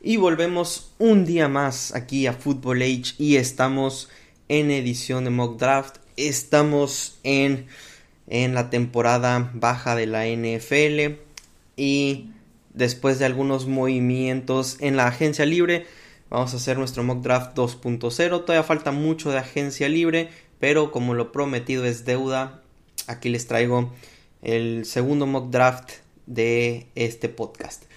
Y volvemos un día más aquí a Football Age y estamos en edición de Mock Draft. Estamos en, en la temporada baja de la NFL y después de algunos movimientos en la agencia libre vamos a hacer nuestro Mock Draft 2.0. Todavía falta mucho de agencia libre, pero como lo prometido es deuda, aquí les traigo el segundo Mock Draft de este podcast.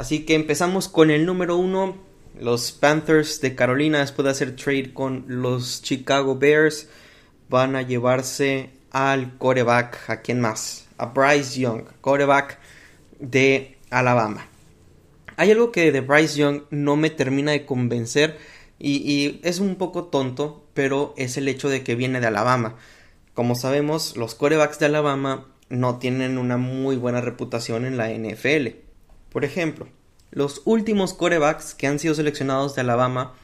Así que empezamos con el número uno. Los Panthers de Carolina, después de hacer trade con los Chicago Bears, van a llevarse al coreback. ¿A quién más? A Bryce Young, coreback de Alabama. Hay algo que de Bryce Young no me termina de convencer y, es un poco tonto, pero es el hecho de que viene de Alabama. Como sabemos, los corebacks de Alabama no tienen una muy buena reputación en la NFL. Por ejemplo, los últimos corebacks que han sido seleccionados de Alabama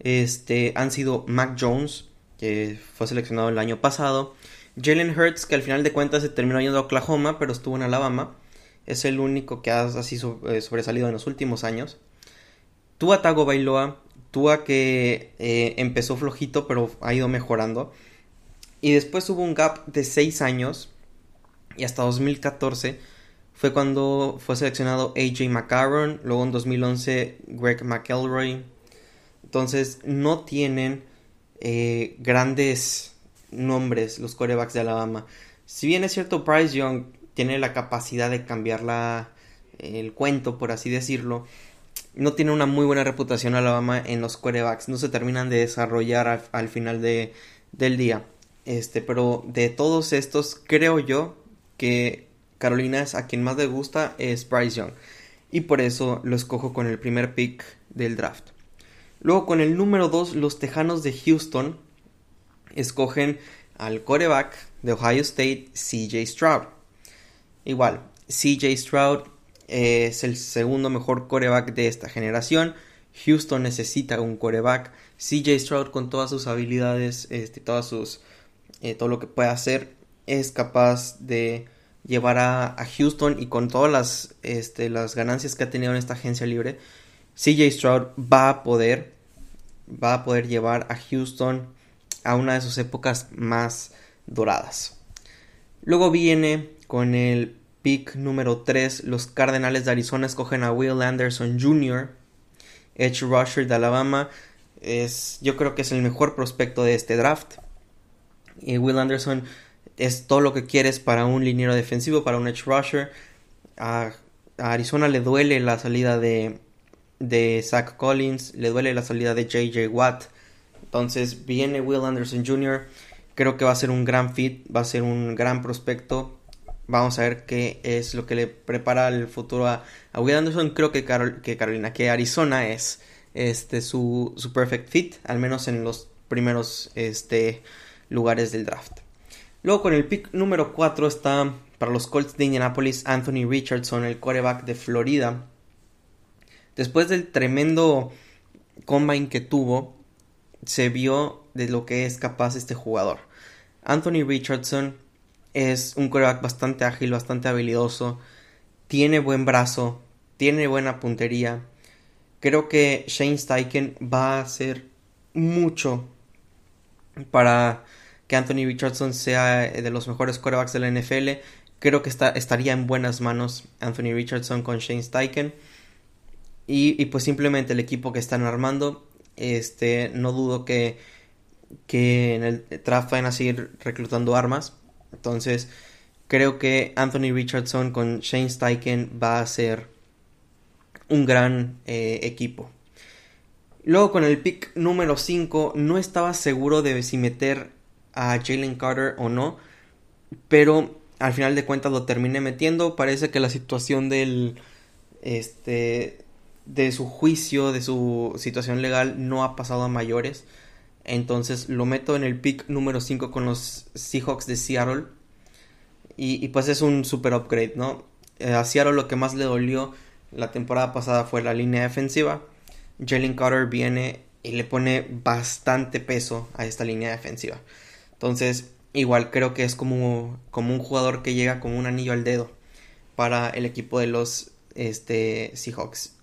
este, han sido Mac Jones, que fue seleccionado el año pasado, Jalen Hurts, que al final de cuentas se terminó yendo a Oklahoma, pero estuvo en Alabama, es el único que ha así eh, sobresalido en los últimos años. Tua Tago Bailoa, Tua que eh, empezó flojito, pero ha ido mejorando. Y después hubo un gap de 6 años, y hasta 2014 fue cuando fue seleccionado AJ McCarron, luego en 2011 Greg McElroy. Entonces no tienen eh, grandes nombres los corebacks de Alabama. Si bien es cierto, Bryce Young tiene la capacidad de cambiar la, el cuento, por así decirlo, no tiene una muy buena reputación Alabama en los corebacks. No se terminan de desarrollar al, final de, del día. Este, pero de todos estos, creo yo que Carolina es a quien más le gusta es Bryce Young. Y por eso lo escojo con el primer pick del draft. Luego con el número 2, los Tejanos de Houston escogen al coreback de Ohio State, CJ Stroud. Igual, CJ Stroud es el segundo mejor coreback de esta generación. Houston necesita un coreback. CJ Stroud con todas sus habilidades, este, todas sus, eh, todo lo que puede hacer, es capaz de llevar a, Houston y con todas las, este, las ganancias que ha tenido en esta agencia libre, CJ Stroud va a poder, va a poder llevar a Houston a una de sus épocas más doradas. Luego viene con el pick número 3, los Cardenales de Arizona escogen a Will Anderson Jr., Edge Rusher de Alabama. Es, yo creo que es el mejor prospecto de este draft. Y Will Anderson es todo lo que quieres para un liniero defensivo, para un edge rusher. A, Arizona le duele la salida de, de Zach Collins, le duele la salida de JJ Watt. Entonces viene Will Anderson Jr. Creo que va a ser un gran fit, va a ser un gran prospecto. Vamos a ver qué es lo que le prepara el futuro a, Will Anderson. Creo que, que Carolina, que Arizona es este, su, su perfect fit, al menos en los primeros este, lugares del draft. Luego con el pick número 4 está para los Colts de Indianapolis Anthony Richardson, el quarterback de Florida. Después del tremendo combine que tuvo, se vio de lo que es capaz este jugador. Anthony Richardson es un quarterback bastante ágil, bastante habilidoso, tiene buen brazo, tiene buena puntería. Creo que Shane Steichen va a hacer mucho para que Anthony Richardson sea eh, de los mejores quarterbacks de la NFL. Creo que estaría en buenas manos Anthony Richardson con Shane Steichen. Y, pues simplemente el equipo que están armando, este, no dudo que, que en el draft vayan a seguir reclutando armas. Entonces, creo que Anthony Richardson con Shane Steichen va a ser un gran eh, equipo. Luego con el pick número 5 no estaba seguro de si meter a Jalen Carter o no, pero al final de cuentas lo terminé metiendo. Parece que la situación del este de su juicio, de su situación legal no ha pasado a mayores. Entonces lo meto en el pick número 5 con los Seahawks de Seattle. Y, pues es un super upgrade, ¿no? Eh, a Seattle lo que más le dolió la temporada pasada fue la línea defensiva. Jalen Carter viene y le pone bastante peso a esta línea defensiva. Entonces, igual creo que es como, como un jugador que llega como un anillo al dedo para el equipo de los este, Seahawks.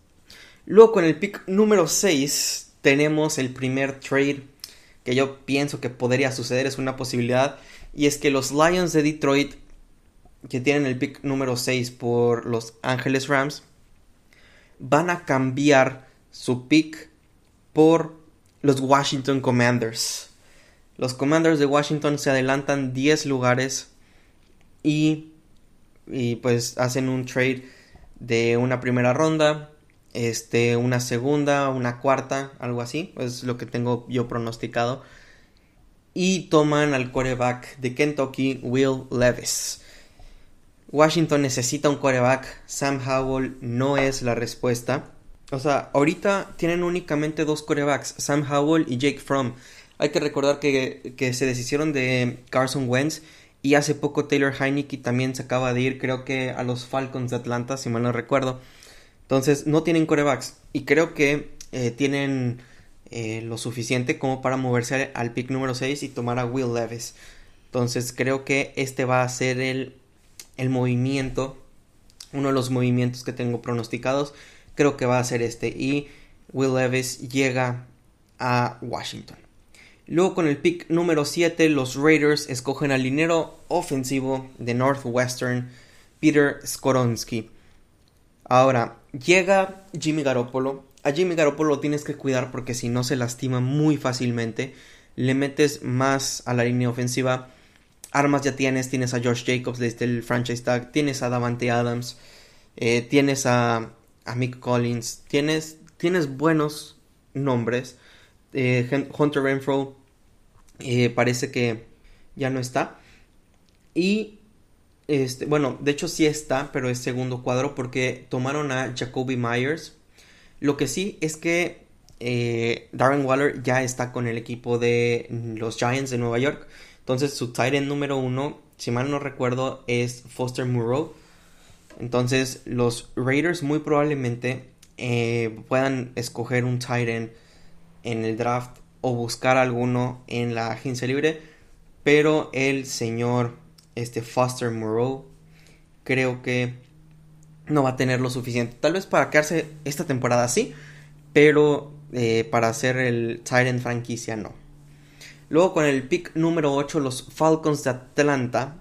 Luego con el pick número 6 tenemos el primer trade que yo pienso que podría suceder, es una posibilidad, y es que los Lions de Detroit, que tienen el pick número 6 por los Angeles Rams, van a cambiar su pick por los Washington Commanders. Los Commanders de Washington se adelantan 10 lugares y, y pues hacen un trade de una primera ronda, este, una segunda, una cuarta, algo así, es lo que tengo yo pronosticado. Y toman al quarterback de Kentucky, Will Levis. Washington necesita un quarterback, Sam Howell no es la respuesta. O sea, ahorita tienen únicamente dos quarterbacks, Sam Howell y Jake Fromm. Hay que recordar que, que se deshicieron de Carson Wentz y hace poco Taylor Heineke también se acaba de ir, creo que a los Falcons de Atlanta, si mal no recuerdo. Entonces, no tienen corebacks y creo que eh, tienen eh, lo suficiente como para moverse al pick número 6 y tomar a Will Levis. Entonces, creo que este va a ser el, el movimiento, uno de los movimientos que tengo pronosticados creo que va a ser este. Y Will Levis llega a Washington. Luego con el pick número 7 los Raiders escogen al linero ofensivo de Northwestern, Peter Skoronsky. Ahora, llega Jimmy Garoppolo. A Jimmy Garoppolo lo tienes que cuidar porque si no se lastima muy fácilmente. Le metes más a la línea ofensiva. Armas ya tienes, tienes a Josh Jacobs desde el franchise tag, tienes a Davante Adams, eh, tienes a a Mick Collins. Tienes, tienes buenos nombres. Eh, Hunter Renfro eh, parece que ya no está. Y este, bueno, de hecho sí está, pero es segundo cuadro porque tomaron a Jacoby Myers. Lo que sí es que eh, Darren Waller ya está con el equipo de los Giants de Nueva York. Entonces su tight end número uno, si mal no recuerdo, es Foster Moreau. Entonces, los Raiders muy probablemente eh, puedan escoger un tight end en el draft o buscar alguno en la agencia libre. Pero el señor este Foster Moreau creo que no va a tener lo suficiente. Tal vez para quedarse esta temporada sí, pero eh, para hacer el end franquicia no. Luego con el pick número 8 los Falcons de Atlanta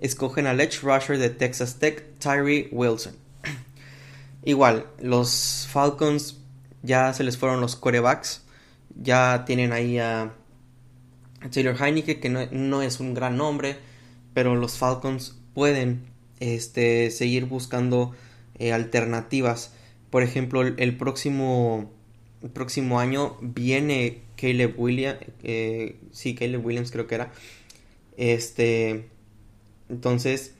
escogen al edge rusher de Texas Tech, Tyree Wilson. Igual, los Falcons ya se les fueron los corebacks. Ya tienen ahí a Taylor Heineke, que no, es un gran nombre, pero los Falcons pueden este, seguir buscando eh, alternativas. Por ejemplo, el, próximo, el próximo año viene Caleb Williams, eh, sí, Caleb Williams creo que era. Este, entonces,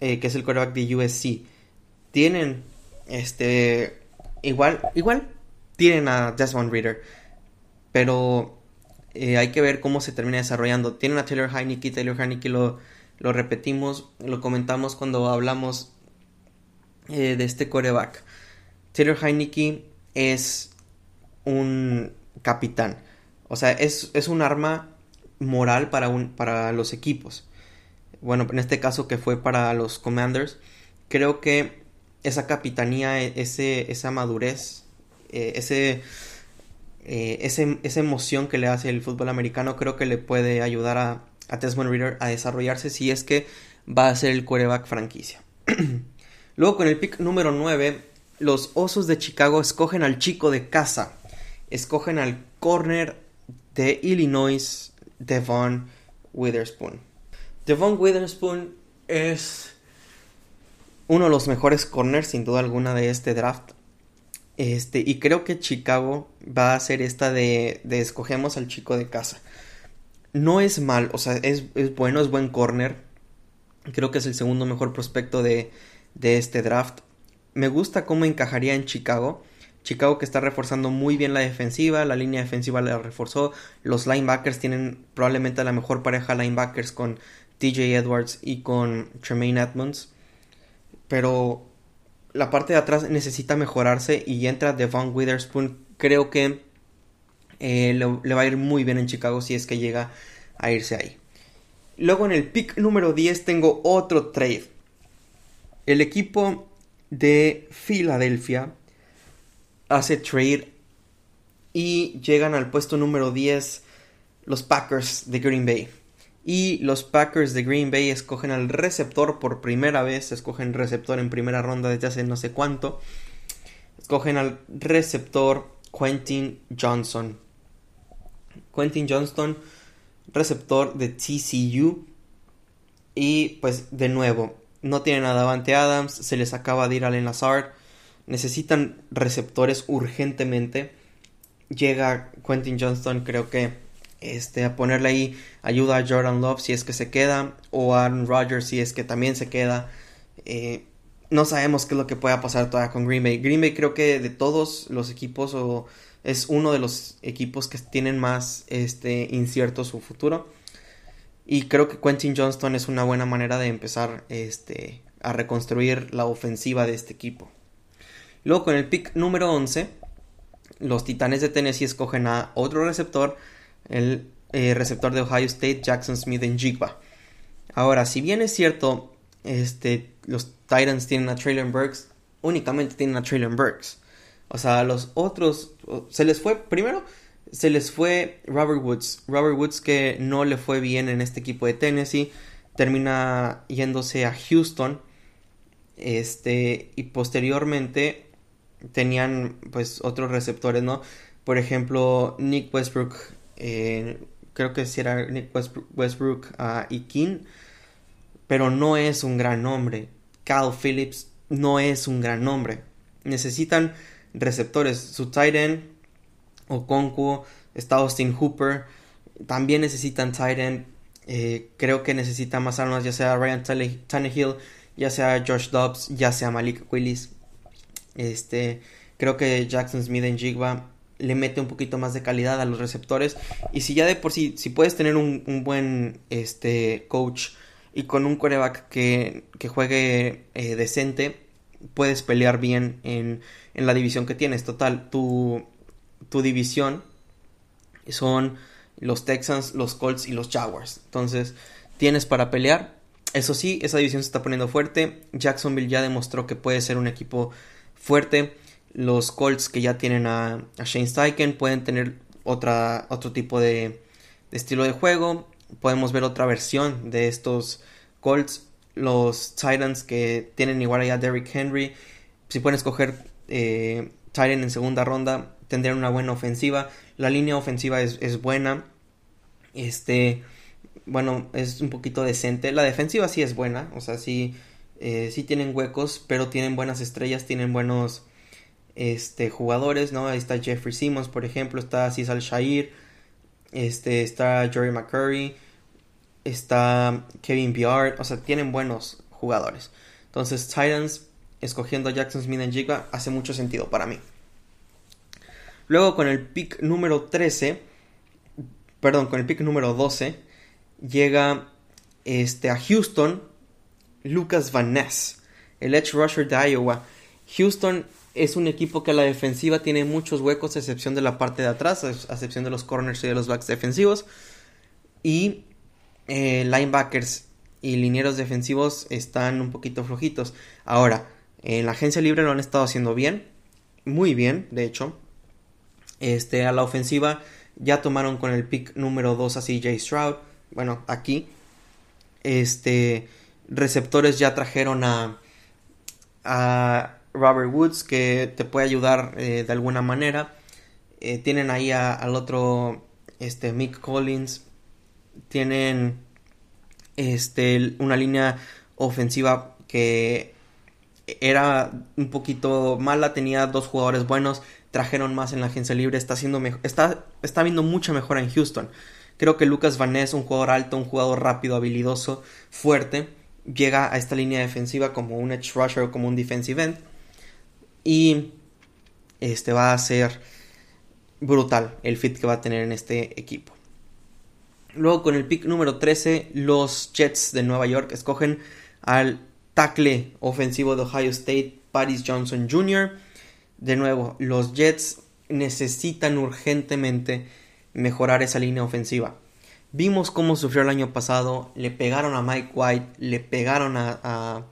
eh, que es el quarterback de USC. Tienen, este, igual, igual, tienen a Desmond Reader. Pero eh, hay que ver cómo se termina desarrollando. Tienen a Taylor Heineke, Taylor Heineke lo, lo repetimos, lo comentamos cuando hablamos eh, de este quarterback. Taylor Heineke es un capitán. O sea, es, es un arma moral para, un, para los equipos bueno, en este caso que fue para los Commanders, creo que esa capitanía, e, ese, esa madurez, eh, ese, eh, ese, esa emoción que le hace el fútbol americano, creo que le puede ayudar a, a Desmond Reader a desarrollarse si es que va a ser el quarterback franquicia. Luego con el pick número 9, los Osos de Chicago escogen al chico de casa, escogen al corner de Illinois, Devon Witherspoon. Devon Witherspoon es uno de los mejores corners sin duda alguna de este draft. Este, y creo que Chicago va a ser esta de, de escogemos al chico de casa. No es mal, o sea, es, bueno, es buen corner. Creo que es el segundo mejor prospecto de, de este draft. Me gusta cómo encajaría en Chicago. Chicago que está reforzando muy bien la defensiva, la línea defensiva la reforzó, los linebackers tienen probablemente la mejor pareja linebackers con TJ Edwards y con Tremaine Edmonds. Pero la parte de atrás necesita mejorarse y entra Devon Witherspoon. Creo que eh, le, va a ir muy bien en Chicago si es que llega a irse ahí. Luego en el pick número 10 tengo otro trade. El equipo de Filadelfia hace trade y llegan al puesto número 10 los Packers de Green Bay. Y los Packers de Green Bay escogen al receptor por primera vez, escogen receptor en primera ronda desde hace no sé cuánto. Escogen al receptor Quentin Johnson. Quentin Johnston, receptor de TCU. Y pues de nuevo, no tienen a Davante Adams, se les acaba de ir Allen Lazard. Necesitan receptores urgentemente. Llega Quentin Johnston, creo que este, a ponerle ahí ayuda a Jordan Love si es que se queda, o a Aaron Rodgers si es que también se queda. Eh, no sabemos qué es lo que pueda pasar todavía con Green Bay. Green Bay creo que de todos los equipos o es uno de los equipos que tienen más este, incierto su futuro. Y creo que Quentin Johnston es una buena manera de empezar este, a reconstruir la ofensiva de este equipo. Luego con el pick número 11, los Titanes de Tennessee escogen a otro receptor, el eh, receptor de Ohio State, Jackson Smith en Jigba. Ahora, si bien es cierto, este, los Titans tienen a Traylon Burks, únicamente tienen a Traylon Burks. O sea, los otros, se les fue, primero, se les fue Robert Woods. Robert Woods que no le fue bien en este equipo de Tennessee, termina yéndose a Houston. Este, y posteriormente tenían pues otros receptores, ¿no? Por ejemplo, Nick Westbrook, eh, creo que si era Nick Westbrook, uh, y King, pero no es un gran nombre. Cal Phillips no es un gran nombre. Necesitan receptores. Su tight end, Okonkwo, está Austin Hooper. También necesitan tight end. Eh, creo que necesita más armas, ya sea Ryan Tannehill, ya sea Josh Dobbs, ya sea Malik Willis. Este, creo que Jackson Smith en Jigba le mete un poquito más de calidad a los receptores. Y si ya de por sí, si puedes tener un, buen este, coach y con un coreback que, que juegue eh, decente, puedes pelear bien en, en, la división que tienes. Total, tu, tu división son los Texans, los Colts y los Jaguars. Entonces, tienes para pelear. Eso sí, esa división se está poniendo fuerte. Jacksonville ya demostró que puede ser un equipo fuerte. Los Colts que ya tienen a, Shane Steichen pueden tener otra, otro tipo de, estilo de juego. Podemos ver otra versión de estos Colts. Los Titans que tienen igual allá Derrick Henry. Si pueden escoger eh, Titan en segunda ronda, tendrían una buena ofensiva. La línea ofensiva es, buena. Este, bueno, es un poquito decente. La defensiva sí es buena. O sea, sí, eh, sí tienen huecos, pero tienen buenas estrellas, tienen buenos este, jugadores, ¿no? Ahí está Jeffrey Simmons, por ejemplo, está Cesar Shair, este, está Jory McCurry, está Kevin Biard, o sea, tienen buenos jugadores. Entonces, Titans escogiendo a Jackson Smith en Jigba hace mucho sentido para mí. Luego con el pick número 13, perdón, con el pick número 12, llega este, a Houston Lucas Van Ness, el edge rusher de Iowa. Houston es un equipo que a la defensiva tiene muchos huecos, a excepción de la parte de atrás, a excepción de los corners y de los backs defensivos. Y eh, linebackers y linieros defensivos están un poquito flojitos. Ahora, en la agencia libre lo han estado haciendo bien, muy bien, de hecho. Este, a la ofensiva ya tomaron con el pick número 2 a CJ Stroud. Bueno, aquí. Este, receptores ya trajeron a, a Robert Woods que te puede ayudar eh, de alguna manera. Eh, tienen ahí al otro, este, Mick Collins. Tienen este, una línea ofensiva que era un poquito mala, tenía dos jugadores buenos, trajeron más en la agencia libre, está haciendo está, está viendo mucha mejora en Houston. Creo que Lucas Van Ness, un jugador alto, un jugador rápido, habilidoso, fuerte, llega a esta línea defensiva como un edge rusher o como un defensive end y este va a ser brutal el fit que va a tener en este equipo. Luego con el pick número 13, los Jets de Nueva York escogen al tackle ofensivo de Ohio State, Paris Johnson Jr. De nuevo, los Jets necesitan urgentemente mejorar esa línea ofensiva. Vimos cómo sufrió el año pasado, le pegaron a Mike White, le pegaron a,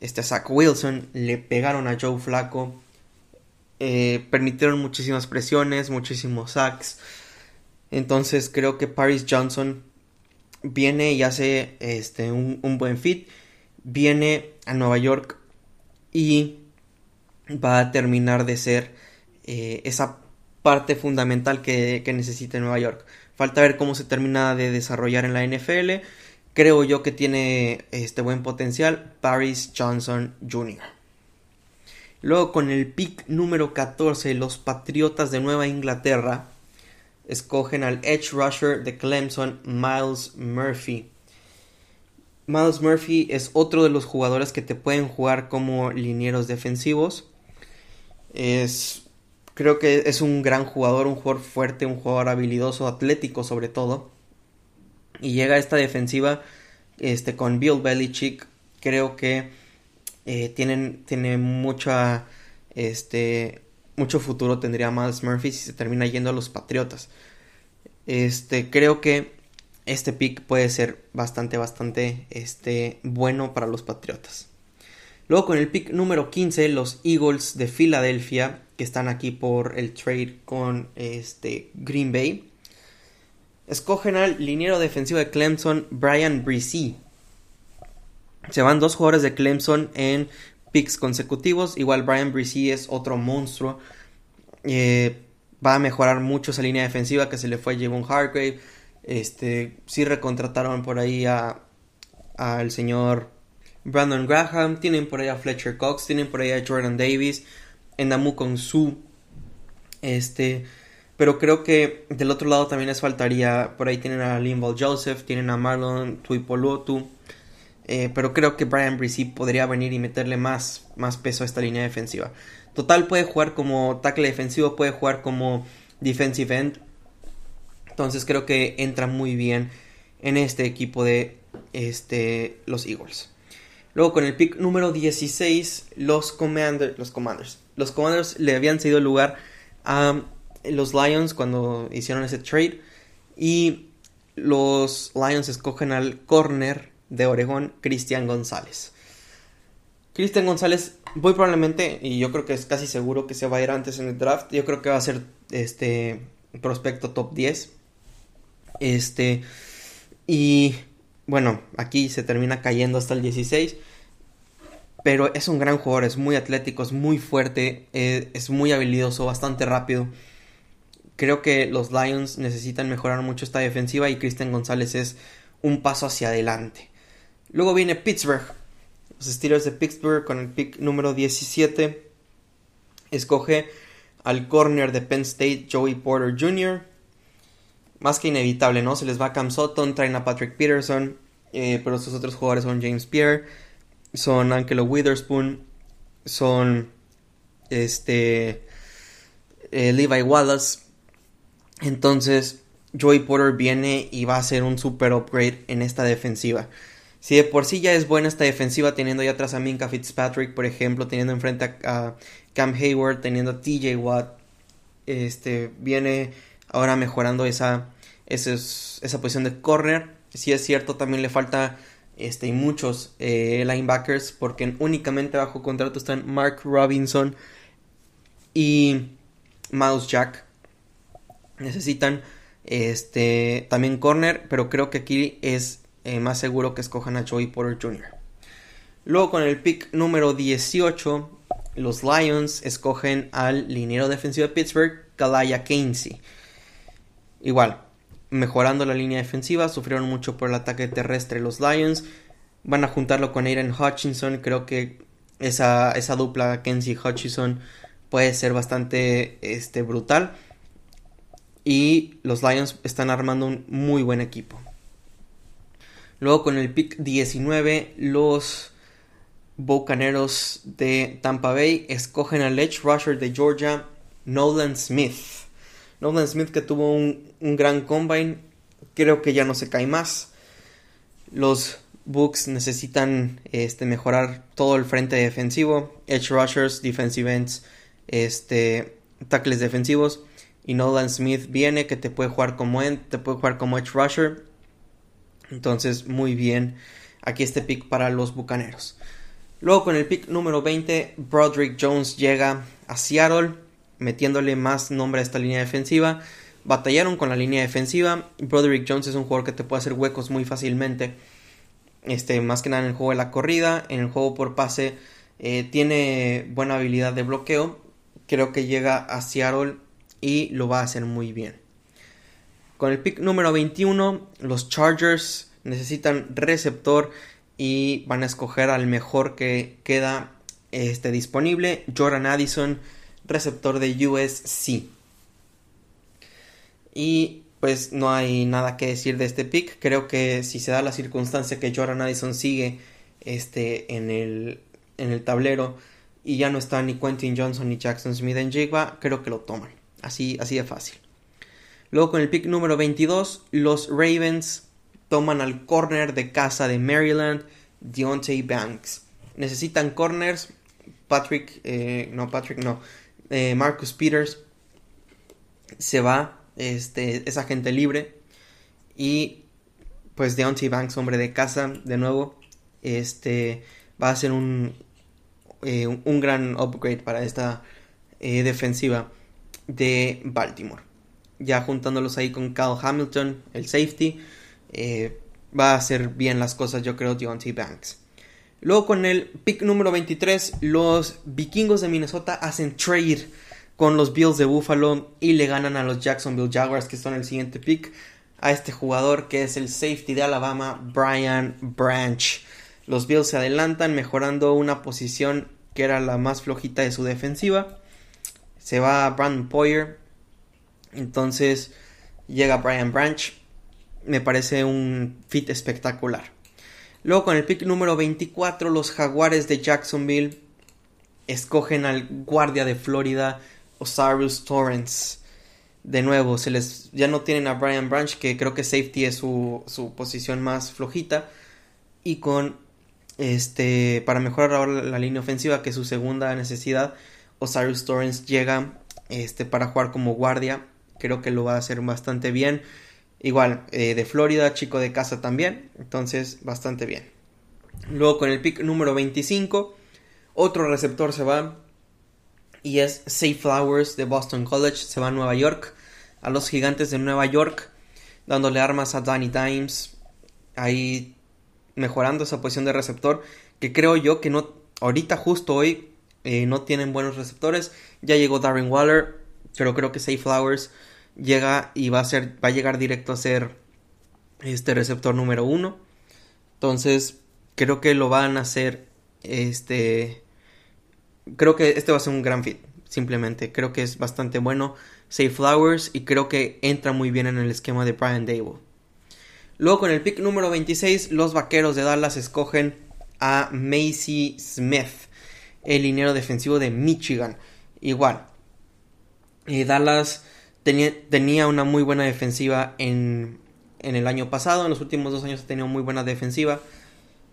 este, Zach Wilson, le pegaron a Joe Flaco. eh, permitieron muchísimas presiones, muchísimos sacks. Entonces creo que Paris Johnson viene y hace este, un, buen fit. Viene a Nueva York y va a terminar de ser eh, esa parte fundamental que, que necesita Nueva York. Falta ver cómo se termina de desarrollar en la NFL. Creo yo que tiene este buen potencial. Paris Johnson Jr. Luego con el pick número 14, los Patriotas de Nueva Inglaterra escogen al Edge Rusher de Clemson, Miles Murphy. Miles Murphy es otro de los jugadores que te pueden jugar como linieros defensivos. Es creo que es un gran jugador, un jugador fuerte, un jugador habilidoso, atlético sobre todo. Y llega esta defensiva este, con Bill Belichick. Creo que eh, tienen, tiene mucha, este, mucho futuro tendría Miles Murphy si se termina yendo a los Patriotas. Este, creo que este pick puede ser bastante, bastante este, bueno para los Patriotas. Luego con el pick número 15, los Eagles de Filadelfia, que están aquí por el trade con este, Green Bay, escogen al liniero defensivo de Clemson, Brian Bresee. Se van dos jugadores de Clemson en picks consecutivos. Igual Brian Bresee es otro monstruo. Eh, va a mejorar mucho esa línea defensiva que se le fue a Javon Hargrave. Este, sí recontrataron por ahí al señor Brandon Graham, tienen por ahí a Fletcher Cox, tienen por ahí a Jordan Davis, Endamu con Su. Este, pero creo que del otro lado también les faltaría, por ahí tienen a Linval Joseph, tienen a Marlon Tuipolotu. Eh, pero creo que Brian Bresee podría venir y meterle más, más peso a esta línea defensiva. Total puede jugar como tackle defensivo, puede jugar como defensive end. Entonces creo que entra muy bien en este equipo de este, los Eagles. Luego con el pick número 16, los, Commanders, los Commanders. Los Commanders le habían cedido lugar a los Lions cuando hicieron ese trade. Y los Lions escogen al corner de Oregón, Cristian González. Cristian González, muy probablemente, y yo creo que es casi seguro que se va a ir antes en el draft. Yo creo que va a ser este prospecto top 10. Este. Y bueno, aquí se termina cayendo hasta el 16. Pero es un gran jugador, es muy atlético, es muy fuerte, eh, es muy habilidoso, bastante rápido. Creo que los Lions necesitan mejorar mucho esta defensiva y Cristian González es un paso hacia adelante. Luego viene Pittsburgh. Los Steelers de Pittsburgh con el pick número 17. Escoge al corner de Penn State, Joey Porter Jr. Más que inevitable, ¿no? Se les va Cam Sutton, traen a Patrick Peterson. Eh, pero sus otros jugadores son James Pierre, son Angelo Witherspoon, son este eh, Levi Wallace. Entonces, Joey Porter viene y va a ser un super upgrade en esta defensiva. Si de por sí ya es buena esta defensiva, teniendo ya atrás a Minka Fitzpatrick, por ejemplo, teniendo enfrente a, Cam Hayward, teniendo a TJ Watt, este, viene ahora mejorando esa, esa, esa posición de corner. Si es cierto, también le falta este, y muchos eh, linebackers, porque únicamente bajo contrato están Mark Robinson y Mouse Jack. Necesitan este, también corner, pero creo que aquí es eh, más seguro que escojan a Joey Porter Jr. Luego con el pick número 18, los Lions escogen al liniero defensivo de Pittsburgh, Kalaya Keynesy. Igual, mejorando la línea defensiva, sufrieron mucho por el ataque terrestre los Lions. Van a juntarlo con Aiden Hutchinson, creo que esa, esa dupla Kenzie Hutchinson puede ser bastante este, brutal. Y los Lions están armando un muy buen equipo. Luego con el pick 19, los Bucaneros de Tampa Bay escogen al edge rusher de Georgia, Nolan Smith. Nolan Smith que tuvo un, gran combine, creo que ya no se cae más. Los Bucks necesitan este, mejorar todo el frente defensivo, edge rushers, defensive ends, este, tackles defensivos. Y Nolan Smith viene que te puede jugar como end, te puede jugar como edge rusher entonces, muy bien. Aquí este pick para los Bucaneros. Luego con el pick número 20, Broderick Jones llega a Seattle. metiéndole más nombre a esta línea defensiva. Batallaron con la línea defensiva. Broderick Jones es un jugador que te puede hacer huecos muy fácilmente. Este, más que nada en el juego de la corrida, en el juego por pase, eh, tiene buena habilidad de bloqueo. Creo que llega a Seattle y lo va a hacer muy bien. Con el pick número 21, los Chargers necesitan receptor y van a escoger al mejor que queda este, disponible, Jordan Addison, receptor de USC. Y pues no hay nada que decir de este pick. Creo que si se da la circunstancia que Jordan Addison sigue este, en, el, en el tablero y ya no está ni Quentin Johnson ni Jackson Smith en Jigba, creo que lo toman. Así, así de fácil. Luego con el pick número 22, los Ravens toman al corner de casa de Maryland, Deontay Banks. Necesitan corners. Patrick, eh, no, Patrick, no. Eh, Marcus Peters se va, este, es agente libre. Y pues Deontay Banks, hombre de casa, de nuevo, este, va a ser un, eh, un gran upgrade para esta defensiva de Baltimore. Ya juntándolos ahí con Cal Hamilton, el safety, va a hacer bien las cosas, yo creo, Deontay Banks. Luego con el pick número 23, los vikingos de Minnesota hacen trade con los Bills de Buffalo y le ganan a los Jacksonville Jaguars, que son el siguiente pick, a este jugador que es el safety de Alabama, Brian Branch. Los Bills se adelantan mejorando una posición que era la más flojita de su defensiva. Se va Brandon Poyer. Entonces llega Brian Branch. Me parece un fit espectacular. Luego con el pick número 24 los jaguares de Jacksonville escogen al guardia de Florida Osiris Torrance. De nuevo, se les, ya no tienen a Brian Branch, que creo que safety es su, su posición más flojita. Y con este, para mejorar ahora la línea ofensiva, que es su segunda necesidad, Osiris Torrance llega este, para jugar como guardia. Creo que lo va a hacer bastante bien. Igual, eh, de Florida, chico de casa también. Entonces, bastante bien. Luego con el pick número 25, otro receptor se va. Y es Safe Flowers de Boston College. Se va a Nueva York. A los gigantes de Nueva York. Dándole armas a Danny Dimes. Ahí mejorando esa posición de receptor. Que creo yo que no. Ahorita, justo hoy, eh, no tienen buenos receptores. Ya llegó Darren Waller. Pero creo que Safe Flowers llega y va a ser, va a llegar directo a ser este receptor número uno. Entonces, creo que lo van a hacer, este, creo que este va a ser un gran fit, simplemente. Creo que es bastante bueno. Safe Flowers y creo que entra muy bien en el esquema de Brian Dable. Luego con el pick número 26, los vaqueros de Dallas escogen a Macy Smith, el liniero defensivo de Michigan. Igual, eh, Dallas tenía, una muy buena defensiva en, en el año pasado. En los últimos dos años ha tenido muy buena defensiva.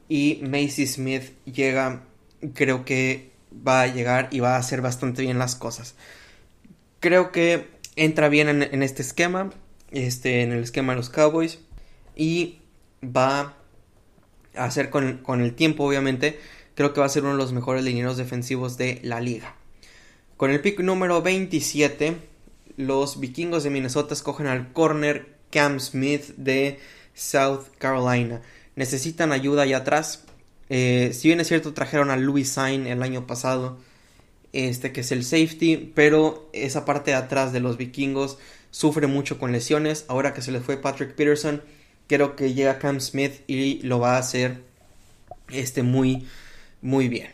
Y Macy Smith llega, creo que va a llegar y va a hacer bastante bien las cosas. Creo que entra bien en, este esquema, este, en el esquema de los Cowboys. Y va a hacer con, con el tiempo, obviamente. Creo que va a ser uno de los mejores linieros defensivos de la liga. Con el pick número 27 los vikingos de Minnesota escogen al corner Cam Smith de South Carolina. Necesitan ayuda allá atrás. Eh, si bien es cierto, trajeron a Louis Sain el año pasado, este que es el safety, pero esa parte de atrás de los vikingos sufre mucho con lesiones. Ahora que se les fue Patrick Peterson, creo que llega Cam Smith y lo va a hacer este, muy, muy bien.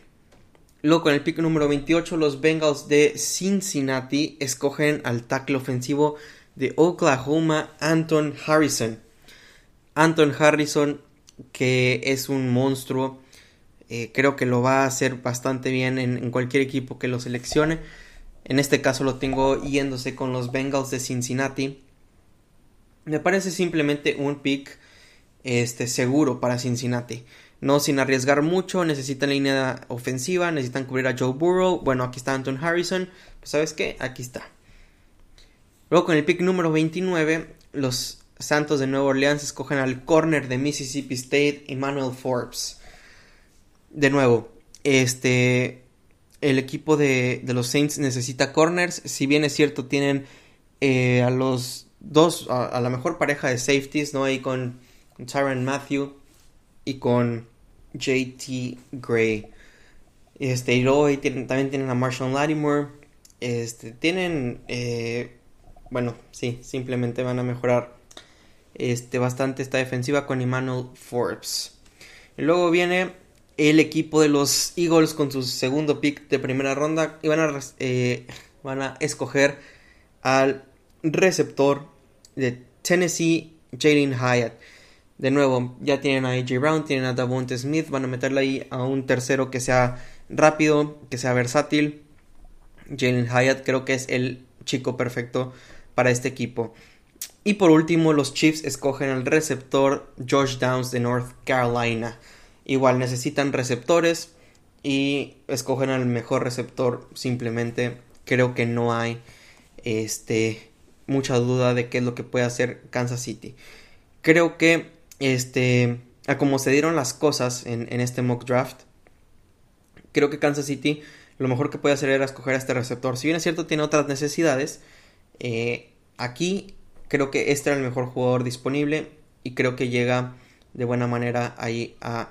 Luego con el pick número 28 los Bengals de Cincinnati escogen al tackle ofensivo de Oklahoma Anton Harrison. Anton Harrison que es un monstruo. Eh, creo que lo va a hacer bastante bien en, cualquier equipo que lo seleccione. En este caso lo tengo yéndose con los Bengals de Cincinnati. Me parece simplemente un pick este, seguro para Cincinnati no sin arriesgar mucho, necesitan línea ofensiva, necesitan cubrir a Joe Burrow, bueno, aquí está Anton Harrison, pues sabes qué, aquí está. Luego con el pick número 29, los Santos de Nueva Orleans escogen al corner de Mississippi State, Emmanuel Forbes. De nuevo, este el equipo de, los Saints necesita corners. Si bien es cierto, tienen eh, a los dos, a, la mejor pareja de safeties, ¿no? Ahí con, Tyron Matthew y con JT Gray. Este, y luego también tienen a Marshall Lattimore. Este, tienen, eh, bueno, sí, simplemente van a mejorar este, bastante esta defensiva con Emmanuel Forbes. Y luego viene el equipo de los Eagles con su segundo pick de primera ronda y van a, eh, van a escoger al receptor de Tennessee, Jalen Hyatt. De nuevo, ya tienen a AJ Brown, tienen a Davonte Smith, van a meterle ahí a un tercero que sea rápido, que sea versátil. Jalen Hyatt creo que es el chico perfecto para este equipo. Y por último, los Chiefs escogen al receptor Josh Downs de North Carolina. Igual necesitan receptores y escogen al mejor receptor. Simplemente creo que no hay este, mucha duda de qué es lo que puede hacer Kansas City. Creo que este, a como se dieron las cosas en, este mock draft, creo que Kansas City lo mejor que puede hacer era escoger a este receptor. Si bien es cierto, tiene otras necesidades. Eh, aquí creo que este era el mejor jugador disponible y creo que llega de buena manera ahí a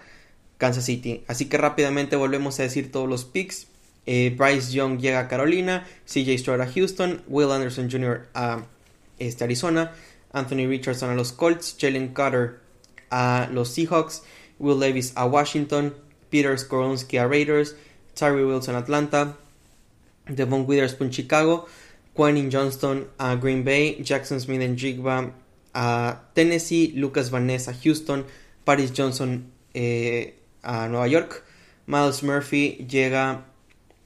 Kansas City. Así que rápidamente volvemos a decir todos los picks. Eh, Bryce Young llega a Carolina, CJ Stroud a Houston, Will Anderson Jr. a este, Arizona, Anthony Richardson a los Colts, Jalen Carter a los Seahawks, Will Davis a Washington, Peter Skoronsky a Raiders, Tyree Wilson a Atlanta, Devon Witherspoon Chicago, Quentin Johnston a Green Bay, Jackson Smith en Jigba a Tennessee, Lucas Vanessa a Houston, Paris Johnson eh, a Nueva York. Miles Murphy llega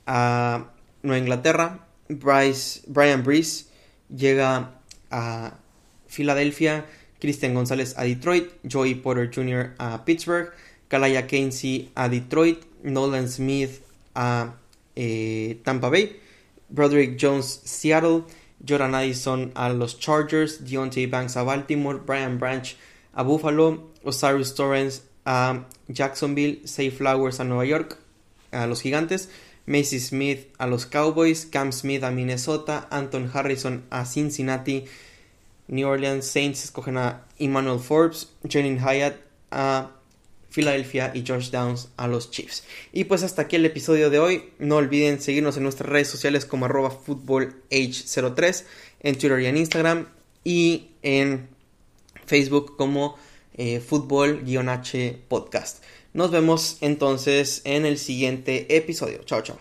a Nueva Inglaterra. Bryce, Brian Breeze llega a Filadelfia. Christian González a Detroit. Joey Porter Jr. a Pittsburgh. Kalaya Keynesy a Detroit. Nolan Smith a eh, Tampa Bay. Broderick Jones Seattle. Jordan Addison a los Chargers. Deontay Banks a Baltimore. Brian Branch a Buffalo. Osiris Torrens a Jacksonville, Safe Flowers a Nueva York, a los Gigantes, Macy Smith a los Cowboys, Cam Smith a Minnesota, Anton Harrison a Cincinnati, New Orleans Saints escogen a Emmanuel Forbes, Jalen Hyatt a Philadelphia y Josh Downs a los Chiefs. Y pues hasta aquí el episodio de hoy. No olviden seguirnos en nuestras redes sociales como arroba footballh03 en Twitter y en Instagram y en Facebook como eh, fútbol-h podcast. Nos vemos entonces en el siguiente episodio. Chao, chao.